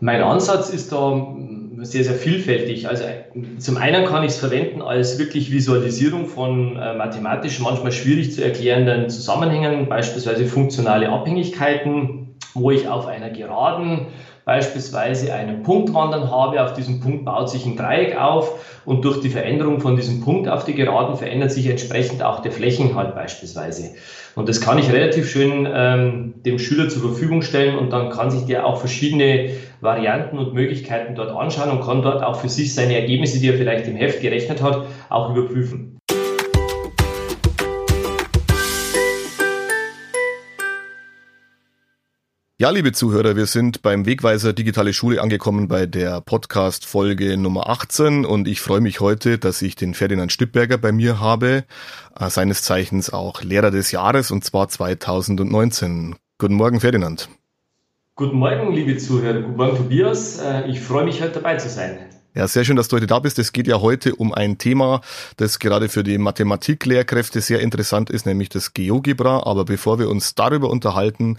Mein Ansatz ist da sehr, sehr vielfältig. Also zum einen kann ich es verwenden als wirklich Visualisierung von äh, mathematisch manchmal schwierig zu erklärenden Zusammenhängen, beispielsweise funktionale Abhängigkeiten, wo ich auf einer Geraden beispielsweise einen Punkt wandern habe. Auf diesem Punkt baut sich ein Dreieck auf und durch die Veränderung von diesem Punkt auf die Geraden verändert sich entsprechend auch der Flächenhalt beispielsweise. Und das kann ich relativ schön ähm, dem Schüler zur Verfügung stellen und dann kann sich der auch verschiedene Varianten und Möglichkeiten dort anschauen und kann dort auch für sich seine Ergebnisse, die er vielleicht im Heft gerechnet hat, auch überprüfen. Ja, liebe Zuhörer, wir sind beim Wegweiser Digitale Schule angekommen bei der Podcast-Folge Nummer 18 und ich freue mich heute, dass ich den Ferdinand Stippberger bei mir habe, äh, seines Zeichens auch Lehrer des Jahres und zwar 2019. Guten Morgen, Ferdinand. Guten Morgen, liebe Zuhörer. Guten Morgen, Tobias. Äh, ich freue mich, heute dabei zu sein. Ja, sehr schön, dass du heute da bist. Es geht ja heute um ein Thema, das gerade für die Mathematiklehrkräfte sehr interessant ist, nämlich das GeoGebra. Aber bevor wir uns darüber unterhalten,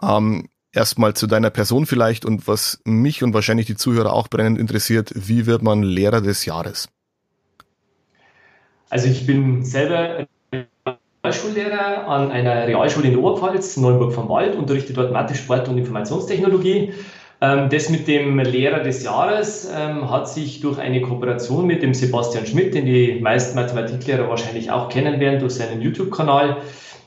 ähm, erstmal zu deiner Person vielleicht und was mich und wahrscheinlich die Zuhörer auch brennend interessiert, wie wird man Lehrer des Jahres? Also ich bin selber Realschullehrer an einer Realschule in Oberpfalz, Neuburg vom Wald, unterrichte dort Mathe, Sport und Informationstechnologie. Ähm, das mit dem Lehrer des Jahres ähm, hat sich durch eine Kooperation mit dem Sebastian Schmidt, den die meisten Mathematiklehrer wahrscheinlich auch kennen werden, durch seinen YouTube-Kanal,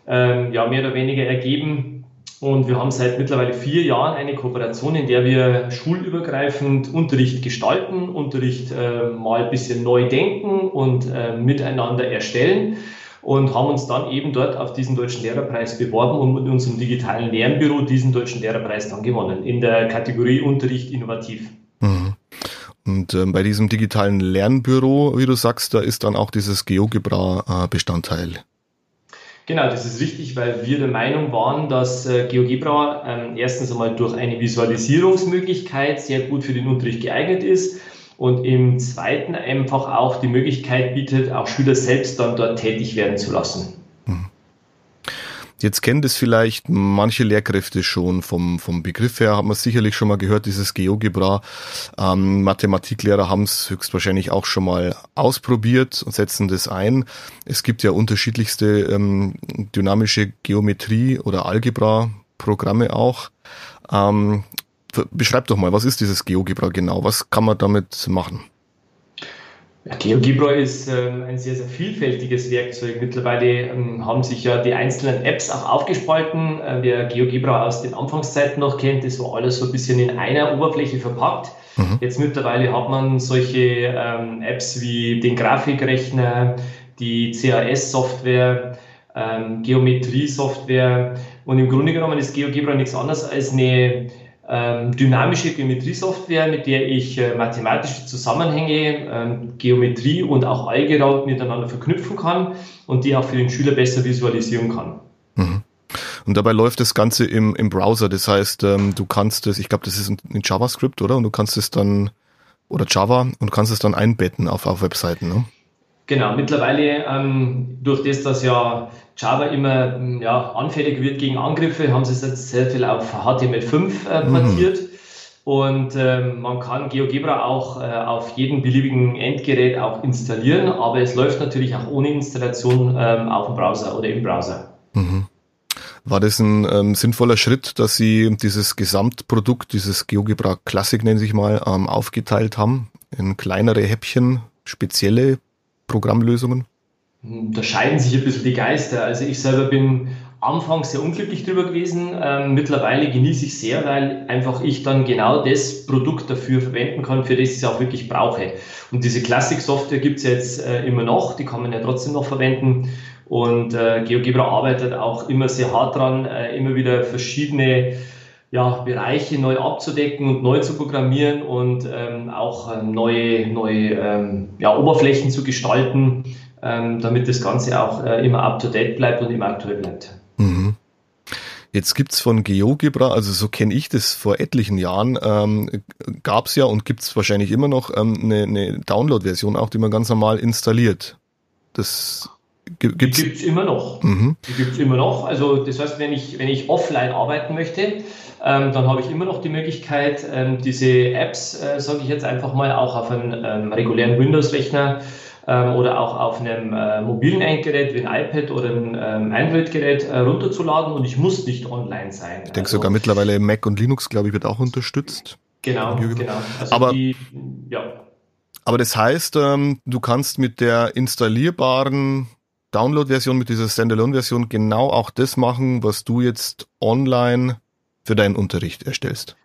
ähm, ja, mehr oder weniger ergeben. Und wir haben seit mittlerweile vier Jahren eine Kooperation, in der wir schulübergreifend Unterricht gestalten, Unterricht äh, mal ein bisschen neu denken und äh, miteinander erstellen und haben uns dann eben dort auf diesen Deutschen Lehrerpreis beworben und mit unserem digitalen Lernbüro diesen Deutschen Lehrerpreis dann gewonnen in der Kategorie Unterricht innovativ. Mhm. Und äh, bei diesem digitalen Lernbüro, wie du sagst, da ist dann auch dieses GeoGebra äh, Bestandteil. Genau, das ist richtig, weil wir der Meinung waren, dass äh, GeoGebra ähm, erstens einmal durch eine Visualisierungsmöglichkeit sehr gut für den Unterricht geeignet ist und im zweiten einfach auch die Möglichkeit bietet, auch Schüler selbst dann dort tätig werden zu lassen. Jetzt kennen das vielleicht manche Lehrkräfte schon vom, vom Begriff her, haben wir sicherlich schon mal gehört, dieses GeoGebra. Ähm, Mathematiklehrer haben es höchstwahrscheinlich auch schon mal ausprobiert und setzen das ein. Es gibt ja unterschiedlichste ähm, dynamische Geometrie oder Algebra-Programme auch. Ähm, beschreib doch mal, was ist dieses GeoGebra genau? Was kann man damit machen? Ja, GeoGebra ist ähm, ein sehr, sehr vielfältiges Werkzeug. Mittlerweile ähm, haben sich ja die einzelnen Apps auch aufgespalten. Äh, wer GeoGebra aus den Anfangszeiten noch kennt, das war alles so ein bisschen in einer Oberfläche verpackt. Mhm. Jetzt mittlerweile hat man solche ähm, Apps wie den Grafikrechner, die CAS-Software, Geometrie-Software und im Grunde genommen ist GeoGebra nichts anderes als eine dynamische Geometriesoftware, mit der ich äh, mathematische Zusammenhänge, ähm, Geometrie und auch Algebra miteinander verknüpfen kann und die auch für den Schüler besser visualisieren kann. Mhm. Und dabei läuft das Ganze im, im Browser. Das heißt, ähm, du kannst es, ich glaube, das ist in JavaScript, oder? Und du kannst es dann, oder Java, und du kannst es dann einbetten auf, auf Webseiten, ne? Genau, mittlerweile ähm, durch das, dass ja Java immer ja, anfällig wird gegen Angriffe, haben sie es jetzt sehr viel auf HTML5 äh, portiert. Mhm. Und ähm, man kann GeoGebra auch äh, auf jedem beliebigen Endgerät auch installieren, aber es läuft natürlich auch ohne Installation ähm, auf dem Browser oder im Browser. Mhm. War das ein ähm, sinnvoller Schritt, dass Sie dieses Gesamtprodukt, dieses GeoGebra Classic nennen sich mal, ähm, aufgeteilt haben in kleinere Häppchen, spezielle Programmlösungen? Da scheiden sich ein bisschen die Geister. Also ich selber bin anfangs sehr unglücklich drüber gewesen. Ähm, mittlerweile genieße ich sehr, weil einfach ich dann genau das Produkt dafür verwenden kann, für das ich es auch wirklich brauche. Und diese Classic-Software gibt es jetzt äh, immer noch, die kann man ja trotzdem noch verwenden. Und äh, GeoGebra arbeitet auch immer sehr hart dran, äh, immer wieder verschiedene ja, Bereiche neu abzudecken und neu zu programmieren und ähm, auch ähm, neue, neue ähm, ja, Oberflächen zu gestalten damit das Ganze auch äh, immer up-to-date bleibt und immer aktuell bleibt. Mhm. Jetzt gibt's von GeoGebra, also so kenne ich das vor etlichen Jahren, ähm, gab's ja und gibt's wahrscheinlich immer noch ähm, eine, eine Download-Version auch, die man ganz normal installiert. Das Gibt's? Die gibt es immer noch. Mhm. Die gibt es immer noch. Also das heißt, wenn ich, wenn ich offline arbeiten möchte, ähm, dann habe ich immer noch die Möglichkeit, ähm, diese Apps, äh, sage ich jetzt einfach mal, auch auf einem ähm, regulären Windows-Rechner ähm, oder auch auf einem äh, mobilen Endgerät wie ein iPad oder ein ähm, Android-Gerät äh, runterzuladen und ich muss nicht online sein. Ich denke also, sogar mittlerweile Mac und Linux, glaube ich, wird auch unterstützt. Genau, genau. Also aber, die, ja. aber das heißt, ähm, du kannst mit der installierbaren Download-Version, mit dieser Standalone-Version genau auch das machen, was du jetzt online für deinen Unterricht erstellst.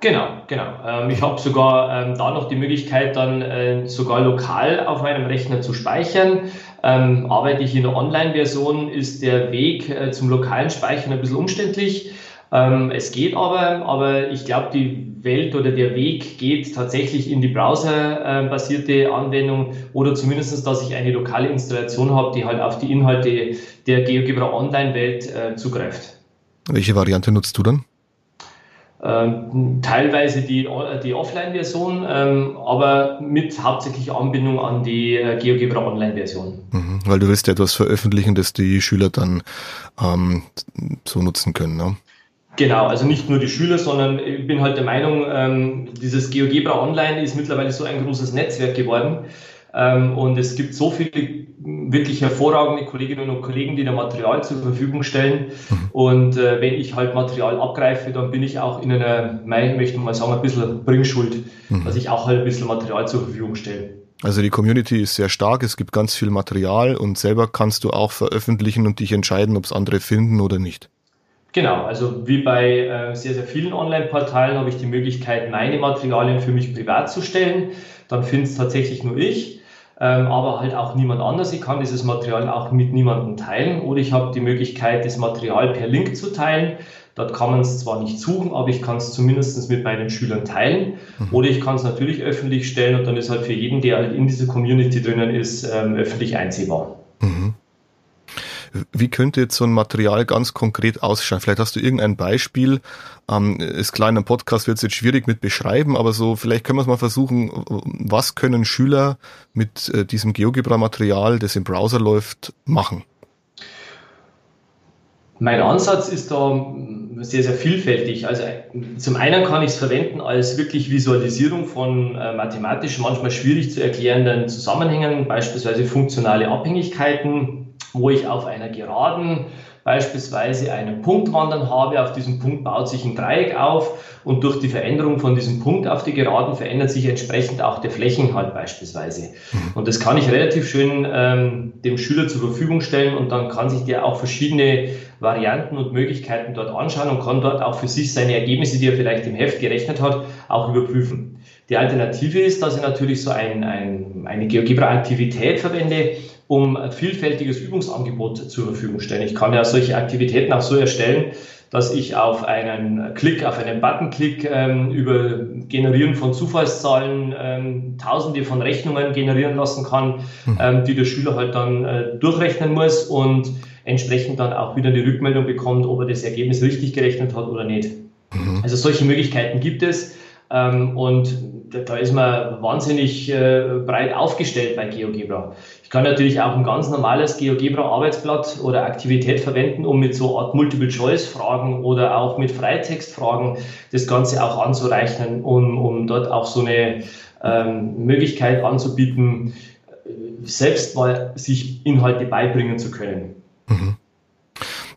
Genau, genau. Ähm, ich habe sogar ähm, da noch die Möglichkeit, dann äh, sogar lokal auf meinem Rechner zu speichern. Ähm, arbeite ich in der Online-Version, ist der Weg äh, zum lokalen Speichern ein bisschen umständlich. Ähm, es geht aber, aber ich glaube, die Welt oder der Weg geht tatsächlich in die browserbasierte Anwendung oder zumindest, dass ich eine lokale Installation habe, die halt auf die Inhalte der GeoGebra Online-Welt äh, zugreift. Welche Variante nutzt du dann? Ähm, teilweise die, die Offline-Version, ähm, aber mit hauptsächlich Anbindung an die äh, GeoGebra Online-Version. Mhm, weil du willst ja etwas veröffentlichen, das die Schüler dann ähm, so nutzen können. Ne? Genau, also nicht nur die Schüler, sondern ich bin halt der Meinung, ähm, dieses GeoGebra Online ist mittlerweile so ein großes Netzwerk geworden. Ähm, und es gibt so viele wirklich hervorragende Kolleginnen und Kollegen, die da Material zur Verfügung stellen. Mhm. Und äh, wenn ich halt Material abgreife, dann bin ich auch in einer, ich möchte mal sagen, ein bisschen Bringschuld, mhm. dass ich auch halt ein bisschen Material zur Verfügung stelle. Also die Community ist sehr stark, es gibt ganz viel Material und selber kannst du auch veröffentlichen und dich entscheiden, ob es andere finden oder nicht. Genau, also wie bei äh, sehr, sehr vielen Online-Portalen habe ich die Möglichkeit, meine Materialien für mich privat zu stellen. Dann finde es tatsächlich nur ich aber halt auch niemand anders. Ich kann dieses Material auch mit niemandem teilen oder ich habe die Möglichkeit, das Material per Link zu teilen. Dort kann man es zwar nicht suchen, aber ich kann es zumindest mit meinen Schülern teilen. Mhm. Oder ich kann es natürlich öffentlich stellen und dann ist halt für jeden, der halt in dieser Community drinnen ist, ähm, öffentlich einsehbar. Wie könnte jetzt so ein Material ganz konkret ausschauen? Vielleicht hast du irgendein Beispiel. Ähm, ist klar, in einem Podcast wird es jetzt schwierig mit beschreiben, aber so, vielleicht können wir es mal versuchen, was können Schüler mit äh, diesem GeoGebra-Material, das im Browser läuft, machen? Mein Ansatz ist da sehr, sehr vielfältig. Also zum einen kann ich es verwenden als wirklich Visualisierung von äh, mathematisch manchmal schwierig zu erklärenden Zusammenhängen, beispielsweise funktionale Abhängigkeiten, wo ich auf einer Geraden beispielsweise einen Punkt wandern habe. Auf diesem Punkt baut sich ein Dreieck auf und durch die Veränderung von diesem Punkt auf die Geraden verändert sich entsprechend auch der Flächeninhalt beispielsweise. Mhm. Und das kann ich relativ schön ähm, dem Schüler zur Verfügung stellen und dann kann sich der auch verschiedene Varianten und Möglichkeiten dort anschauen und kann dort auch für sich seine Ergebnisse, die er vielleicht im Heft gerechnet hat, auch überprüfen. Die Alternative ist, dass ich natürlich so ein, ein, eine GeoGebra-Aktivität verwende, um ein vielfältiges Übungsangebot zur Verfügung stellen. Ich kann ja solche Aktivitäten auch so erstellen, dass ich auf einen Klick, auf einen Buttonklick ähm, über Generieren von Zufallszahlen ähm, Tausende von Rechnungen generieren lassen kann, hm. ähm, die der Schüler halt dann äh, durchrechnen muss und entsprechend dann auch wieder die Rückmeldung bekommt, ob er das Ergebnis richtig gerechnet hat oder nicht. Mhm. Also solche Möglichkeiten gibt es. Ähm, und da ist man wahnsinnig äh, breit aufgestellt bei GeoGebra. Ich kann natürlich auch ein ganz normales GeoGebra-Arbeitsblatt oder Aktivität verwenden, um mit so Art Multiple-Choice-Fragen oder auch mit Freitextfragen das Ganze auch anzureichern, um, um dort auch so eine ähm, Möglichkeit anzubieten, selbst mal sich Inhalte beibringen zu können. Mhm.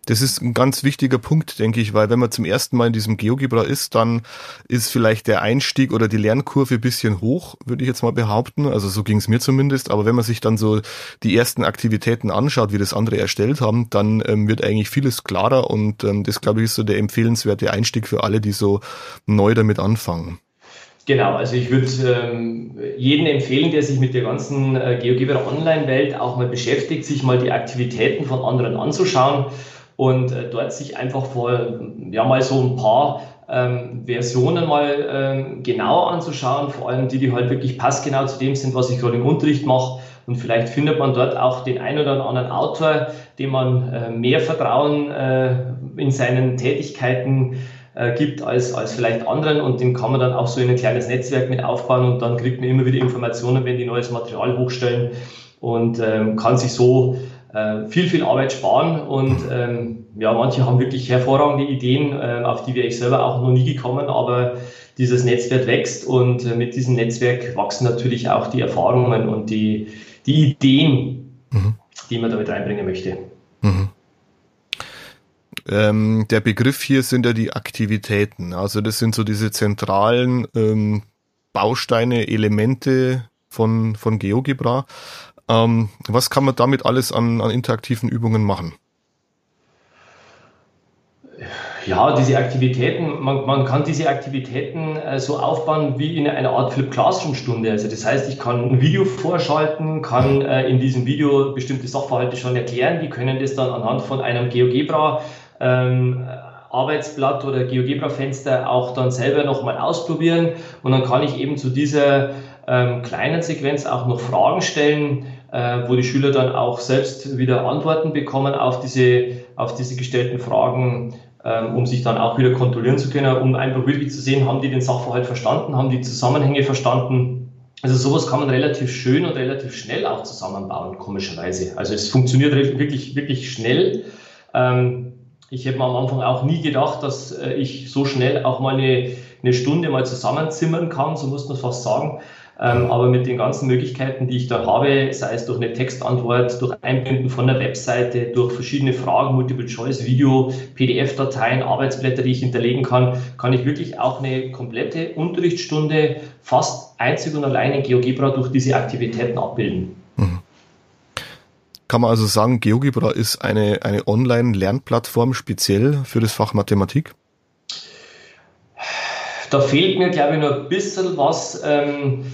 Das ist ein ganz wichtiger Punkt, denke ich, weil wenn man zum ersten Mal in diesem GeoGebra ist, dann ist vielleicht der Einstieg oder die Lernkurve bisschen hoch, würde ich jetzt mal behaupten. Also so ging es mir zumindest. Aber wenn man sich dann so die ersten Aktivitäten anschaut, wie das andere erstellt haben, dann ähm, wird eigentlich vieles klarer und ähm, das, glaube ich, ist so der empfehlenswerte Einstieg für alle, die so neu damit anfangen. Genau, also ich würde ähm, jeden empfehlen, der sich mit der ganzen äh, GeoGebra Online-Welt auch mal beschäftigt, sich mal die Aktivitäten von anderen anzuschauen und äh, dort sich einfach vor, ja, mal so ein paar ähm, Versionen mal ähm, genauer anzuschauen, vor allem die, die halt wirklich passgenau zu dem sind, was ich gerade im Unterricht mache. Und vielleicht findet man dort auch den einen oder anderen Autor, dem man äh, mehr Vertrauen äh, in seinen Tätigkeiten äh, gibt als, als vielleicht anderen und den kann man dann auch so in ein kleines Netzwerk mit aufbauen und dann kriegt man immer wieder Informationen, wenn die neues Material hochstellen und ähm, kann sich so äh, viel, viel Arbeit sparen und ähm, ja, manche haben wirklich hervorragende Ideen, äh, auf die wäre ich selber auch noch nie gekommen, aber dieses Netzwerk wächst und äh, mit diesem Netzwerk wachsen natürlich auch die Erfahrungen und die, die Ideen, mhm. die man damit reinbringen möchte. Ähm, der Begriff hier sind ja die Aktivitäten. Also das sind so diese zentralen ähm, Bausteine, Elemente von, von GeoGebra. Ähm, was kann man damit alles an, an interaktiven Übungen machen? Ja, diese Aktivitäten, man, man kann diese Aktivitäten äh, so aufbauen wie in einer Art Flip Classroom Stunde. Also das heißt, ich kann ein Video vorschalten, kann äh, in diesem Video bestimmte Sachverhalte schon erklären. Die können das dann anhand von einem GeoGebra ähm, Arbeitsblatt oder GeoGebra-Fenster auch dann selber nochmal ausprobieren und dann kann ich eben zu dieser ähm, kleinen Sequenz auch noch Fragen stellen, äh, wo die Schüler dann auch selbst wieder Antworten bekommen auf diese, auf diese gestellten Fragen, ähm, um sich dann auch wieder kontrollieren zu können, um einfach wirklich zu sehen, haben die den Sachverhalt verstanden, haben die Zusammenhänge verstanden. Also sowas kann man relativ schön und relativ schnell auch zusammenbauen, komischerweise. Also es funktioniert wirklich, wirklich schnell. Ähm, ich hätte mir am Anfang auch nie gedacht, dass äh, ich so schnell auch mal eine, eine Stunde mal zusammenzimmern kann, so muss man fast sagen. Ähm, aber mit den ganzen Möglichkeiten, die ich da habe, sei es durch eine Textantwort, durch Einbinden von der Webseite, durch verschiedene Fragen, Multiple Choice, Video, PDF-Dateien, Arbeitsblätter, die ich hinterlegen kann, kann ich wirklich auch eine komplette Unterrichtsstunde fast einzig und allein in GeoGebra durch diese Aktivitäten abbilden. Kann man also sagen, GeoGebra ist eine, eine Online-Lernplattform speziell für das Fach Mathematik? Da fehlt mir, glaube ich, noch ein bisschen was. Ähm,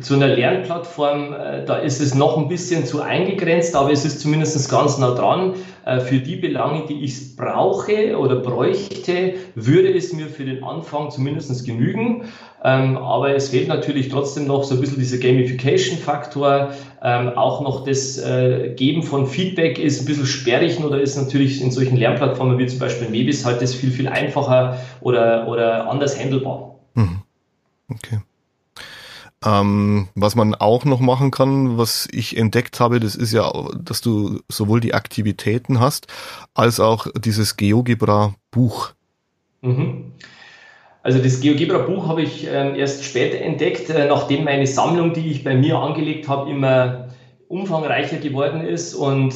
zu einer Lernplattform, äh, da ist es noch ein bisschen zu eingegrenzt, aber es ist zumindest ganz nah dran. Äh, für die Belange, die ich brauche oder bräuchte, würde es mir für den Anfang zumindest genügen. Ähm, aber es fehlt natürlich trotzdem noch so ein bisschen dieser Gamification-Faktor. Ähm, auch noch das äh, Geben von Feedback ist ein bisschen sperrig oder ist natürlich in solchen Lernplattformen wie zum Beispiel Mebis halt das viel, viel einfacher oder, oder anders handelbar. Mhm. Okay. Ähm, was man auch noch machen kann, was ich entdeckt habe, das ist ja, dass du sowohl die Aktivitäten hast, als auch dieses GeoGebra-Buch. Mhm. Also das GeoGebra-Buch habe ich äh, erst später entdeckt, äh, nachdem meine Sammlung, die ich bei mir angelegt habe, immer umfangreicher geworden ist und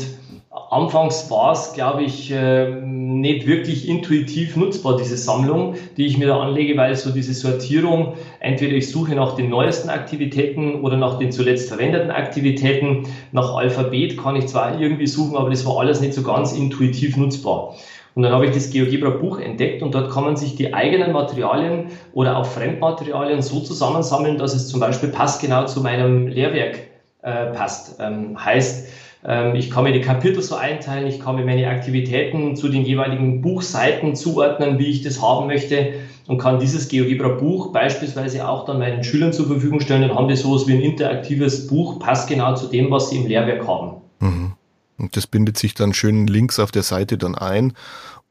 Anfangs war es, glaube ich, ähm, nicht wirklich intuitiv nutzbar, diese Sammlung, die ich mir da anlege, weil so diese Sortierung, entweder ich suche nach den neuesten Aktivitäten oder nach den zuletzt verwendeten Aktivitäten, nach Alphabet kann ich zwar irgendwie suchen, aber das war alles nicht so ganz intuitiv nutzbar. Und dann habe ich das GeoGebra Buch entdeckt und dort kann man sich die eigenen Materialien oder auch Fremdmaterialien so zusammensammeln, dass es zum Beispiel passgenau zu meinem Lehrwerk äh, passt. Ähm, heißt, ähm, ich kann mir die Kapitel so einteilen, ich kann mir meine Aktivitäten zu den jeweiligen Buchseiten zuordnen, wie ich das haben möchte und kann dieses GeoGebra Buch beispielsweise auch dann meinen Schülern zur Verfügung stellen. Dann haben die sowas wie ein interaktives Buch, passt genau zu dem, was sie im Lehrwerk haben. Mhm. Und das bindet sich dann schön links auf der Seite dann ein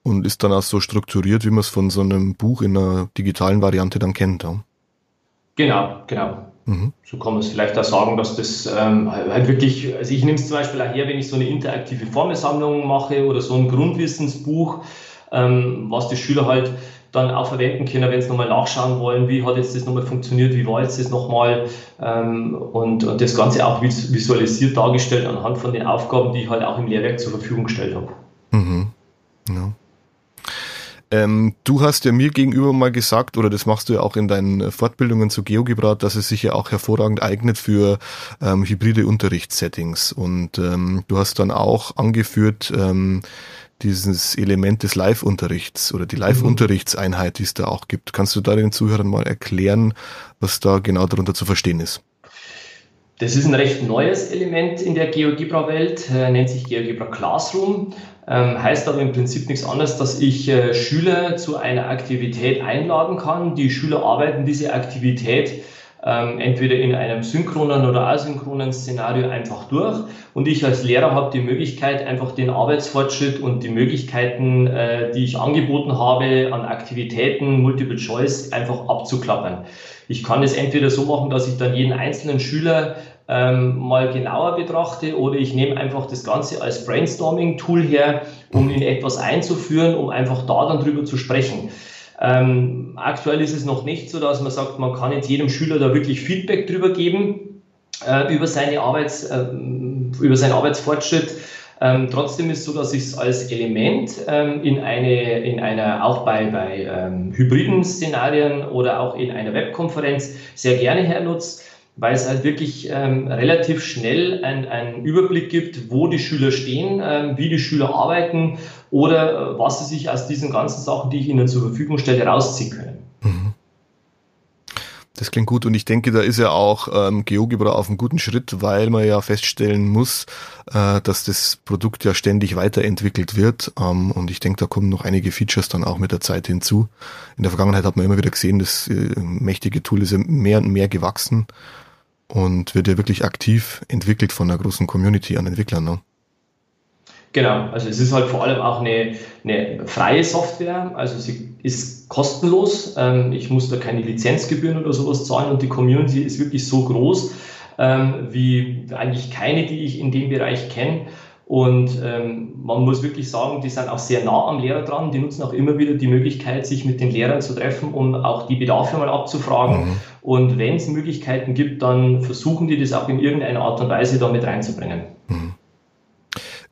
und ist dann auch so strukturiert, wie man es von so einem Buch in einer digitalen Variante dann kennt. Ja? Genau, genau. Mhm. So kann man es vielleicht auch sagen, dass das ähm, halt wirklich, also ich nehme es zum Beispiel auch her, wenn ich so eine interaktive Formelsammlung mache oder so ein Grundwissensbuch, ähm, was die Schüler halt dann auch verwenden können, wenn sie nochmal nachschauen wollen, wie hat jetzt das nochmal funktioniert, wie war jetzt das nochmal ähm, und, und das Ganze auch visualisiert dargestellt anhand von den Aufgaben, die ich halt auch im Lehrwerk zur Verfügung gestellt habe. Mhm. Ja. Ähm, du hast ja mir gegenüber mal gesagt, oder das machst du ja auch in deinen Fortbildungen zu GeoGebra, dass es sich ja auch hervorragend eignet für ähm, hybride Unterrichtssettings. Und ähm, du hast dann auch angeführt, ähm, dieses Element des Live-Unterrichts oder die Live-Unterrichtseinheit, die es da auch gibt. Kannst du da den Zuhörern mal erklären, was da genau darunter zu verstehen ist? Das ist ein recht neues Element in der GeoGebra-Welt, äh, nennt sich GeoGebra Classroom. Ähm, heißt aber im Prinzip nichts anderes, dass ich äh, Schüler zu einer Aktivität einladen kann. Die Schüler arbeiten diese Aktivität ähm, entweder in einem synchronen oder asynchronen Szenario einfach durch. Und ich als Lehrer habe die Möglichkeit, einfach den Arbeitsfortschritt und die Möglichkeiten, äh, die ich angeboten habe an Aktivitäten, Multiple Choice, einfach abzuklappern. Ich kann es entweder so machen, dass ich dann jeden einzelnen Schüler ähm, mal genauer betrachte oder ich nehme einfach das Ganze als Brainstorming-Tool her, um in etwas einzuführen, um einfach da dann drüber zu sprechen. Ähm, aktuell ist es noch nicht so, dass man sagt, man kann jetzt jedem Schüler da wirklich Feedback drüber geben äh, über, seine Arbeits, äh, über seinen Arbeitsfortschritt. Ähm, trotzdem ist es so, dass ich es als Element ähm, in, eine, in einer, auch bei, bei ähm, hybriden Szenarien oder auch in einer Webkonferenz sehr gerne hernutze weil es halt wirklich ähm, relativ schnell einen Überblick gibt, wo die Schüler stehen, ähm, wie die Schüler arbeiten oder äh, was sie sich aus diesen ganzen Sachen, die ich ihnen zur Verfügung stelle, rausziehen können. Mhm. Das klingt gut und ich denke, da ist ja auch ähm, GeoGebra auf einem guten Schritt, weil man ja feststellen muss, äh, dass das Produkt ja ständig weiterentwickelt wird ähm, und ich denke, da kommen noch einige Features dann auch mit der Zeit hinzu. In der Vergangenheit hat man immer wieder gesehen, das äh, mächtige Tool ist ja mehr und mehr gewachsen und wird ja wirklich aktiv entwickelt von einer großen Community an Entwicklern. Ne? Genau, also es ist halt vor allem auch eine, eine freie Software, also sie ist kostenlos. Ähm, ich muss da keine Lizenzgebühren oder sowas zahlen und die Community ist wirklich so groß ähm, wie eigentlich keine, die ich in dem Bereich kenne. Und ähm, man muss wirklich sagen, die sind auch sehr nah am Lehrer dran. Die nutzen auch immer wieder die Möglichkeit, sich mit den Lehrern zu treffen, um auch die Bedarfe mal abzufragen. Mhm. Und wenn es Möglichkeiten gibt, dann versuchen die das auch in irgendeiner Art und Weise da mit reinzubringen. Mhm.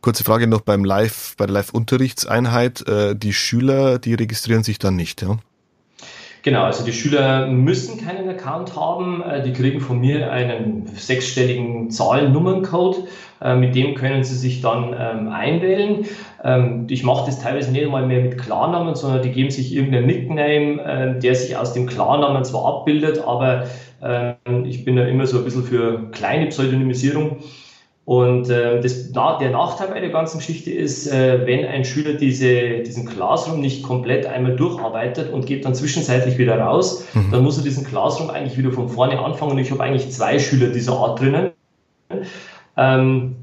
Kurze Frage noch beim Live, bei der Live-Unterrichtseinheit. Äh, die Schüler, die registrieren sich dann nicht, ja? Genau, also die Schüler müssen keinen Account haben. Äh, die kriegen von mir einen sechsstelligen Zahlen-Nummern-Code. Äh, mit dem können sie sich dann ähm, einwählen. Ähm, ich mache das teilweise nicht einmal mehr mit Klarnamen, sondern die geben sich irgendeinen Nickname, äh, der sich aus dem Klarnamen zwar abbildet, aber äh, ich bin da immer so ein bisschen für kleine Pseudonymisierung. Und äh, das, der Nachteil bei der ganzen Geschichte ist, äh, wenn ein Schüler diese, diesen Classroom nicht komplett einmal durcharbeitet und geht dann zwischenzeitlich wieder raus, mhm. dann muss er diesen Classroom eigentlich wieder von vorne anfangen. Und ich habe eigentlich zwei Schüler dieser Art drinnen. Ähm,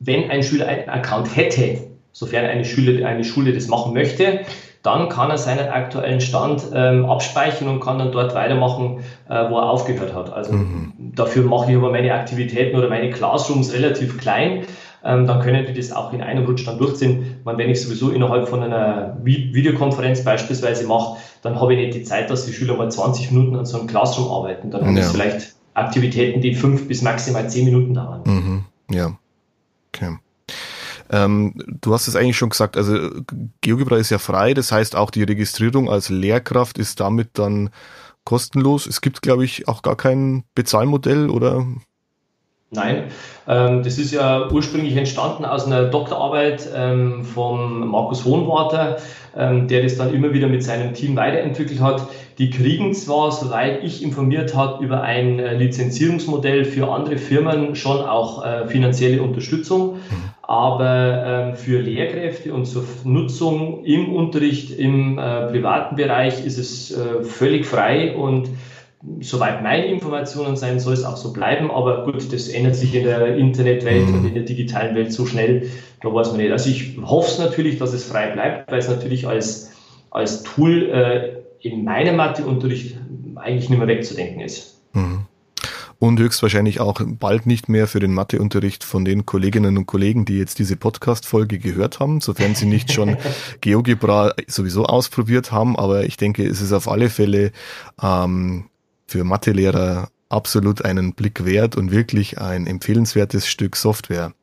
wenn ein Schüler einen Account hätte, sofern eine Schule, eine Schule das machen möchte, dann kann er seinen aktuellen Stand ähm, abspeichern und kann dann dort weitermachen, äh, wo er aufgehört hat. Also mhm. dafür mache ich aber meine Aktivitäten oder meine Classrooms relativ klein. Ähm, dann können die das auch in einem Rutsch dann durchziehen. Man, wenn ich sowieso innerhalb von einer Videokonferenz beispielsweise mache, dann habe ich nicht die Zeit, dass die Schüler mal 20 Minuten an so einem Classroom arbeiten. Dann haben ja. das vielleicht Aktivitäten, die fünf bis maximal zehn Minuten dauern. Mhm. Ja. Okay. Ähm, du hast es eigentlich schon gesagt, also GeoGebra ist ja frei, das heißt auch die Registrierung als Lehrkraft ist damit dann kostenlos. Es gibt, glaube ich, auch gar kein Bezahlmodell oder Nein, ähm, das ist ja ursprünglich entstanden aus einer Doktorarbeit ähm, vom Markus Hohenwarter, ähm, der das dann immer wieder mit seinem Team weiterentwickelt hat. Die kriegen zwar, soweit ich informiert habe, über ein äh, Lizenzierungsmodell für andere Firmen schon auch äh, finanzielle Unterstützung, mhm. Aber ähm, für Lehrkräfte und zur Nutzung im Unterricht im äh, privaten Bereich ist es äh, völlig frei und soweit meine Informationen sein, soll es auch so bleiben. Aber gut, das ändert sich in der Internetwelt mhm. und in der digitalen Welt so schnell, da weiß man nicht. Also ich hoffe es natürlich, dass es frei bleibt, weil es natürlich als, als Tool äh, in meinem Matheunterricht eigentlich nicht mehr wegzudenken ist. Mhm. Und höchstwahrscheinlich auch bald nicht mehr für den Matheunterricht von den Kolleginnen und Kollegen, die jetzt diese Podcast-Folge gehört haben, sofern sie nicht schon GeoGebra sowieso ausprobiert haben. Aber ich denke, es ist auf alle Fälle ähm, für Mathelehrer absolut einen Blick wert und wirklich ein empfehlenswertes Stück Software.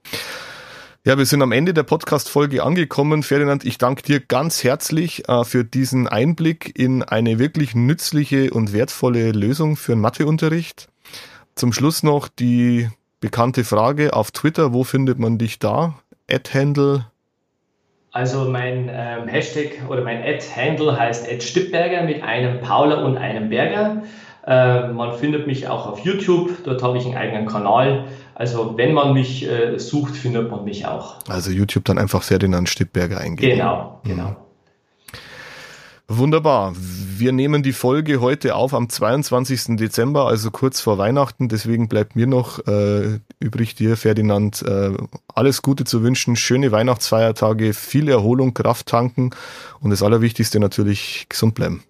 Ja, wir sind am Ende der Podcast-Folge angekommen. Ferdinand, ich danke dir ganz herzlich äh, für diesen Einblick in eine wirklich nützliche und wertvolle Lösung für einen Matheunterricht. Zum Schluss noch die bekannte Frage auf Twitter. Wo findet man dich da? Ad-Handle? Also mein ähm, Hashtag oder mein Ad-Handle heißt Ad Stippberger mit einem Paula und einem Berger. Äh, man findet mich auch auf YouTube, dort habe ich einen eigenen Kanal. Also wenn man mich äh, sucht, findet man mich auch. Also YouTube dann einfach Ferdinand Stippberger eingeben. Genau, genau. Mhm. Wunderbar. Wir nehmen die Folge heute auf am 22. Dezember, also kurz vor Weihnachten. Deswegen bleibt mir noch äh, übrig, dir, Ferdinand, äh, alles Gute zu wünschen. Schöne Weihnachtsfeiertage, viel Erholung, Kraft tanken und das Allerwichtigste natürlich gesund bleiben.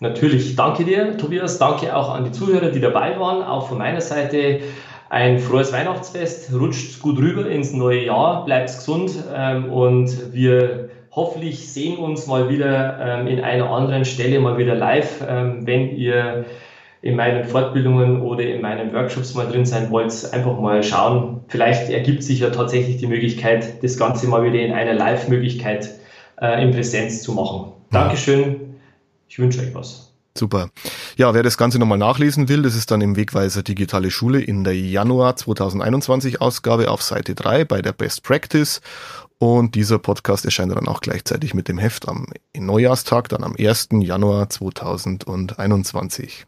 Natürlich, danke dir, Tobias. Danke auch an die Zuhörer, die dabei waren. Auch von meiner Seite ein frohes Weihnachtsfest. Rutscht gut rüber ins neue Jahr, bleibt gesund ähm, und wir hoffentlich sehen uns mal wieder ähm, in einer anderen Stelle mal wieder live, ähm, wenn ihr in meinen Fortbildungen oder in meinen Workshops mal drin sein wollt, einfach mal schauen. Vielleicht ergibt sich ja tatsächlich die Möglichkeit, das Ganze mal wieder in einer Live-Möglichkeit äh, in Präsenz zu machen. Dankeschön. Ich wünsche euch was. Super. Ja, wer das Ganze nochmal nachlesen will, das ist dann im Wegweiser Digitale Schule in der Januar 2021 Ausgabe auf Seite 3 bei der Best Practice. Und dieser Podcast erscheint dann auch gleichzeitig mit dem Heft am Neujahrstag, dann am 1. Januar 2021.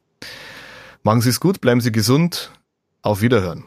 Machen Sie es gut, bleiben Sie gesund. Auf Wiederhören.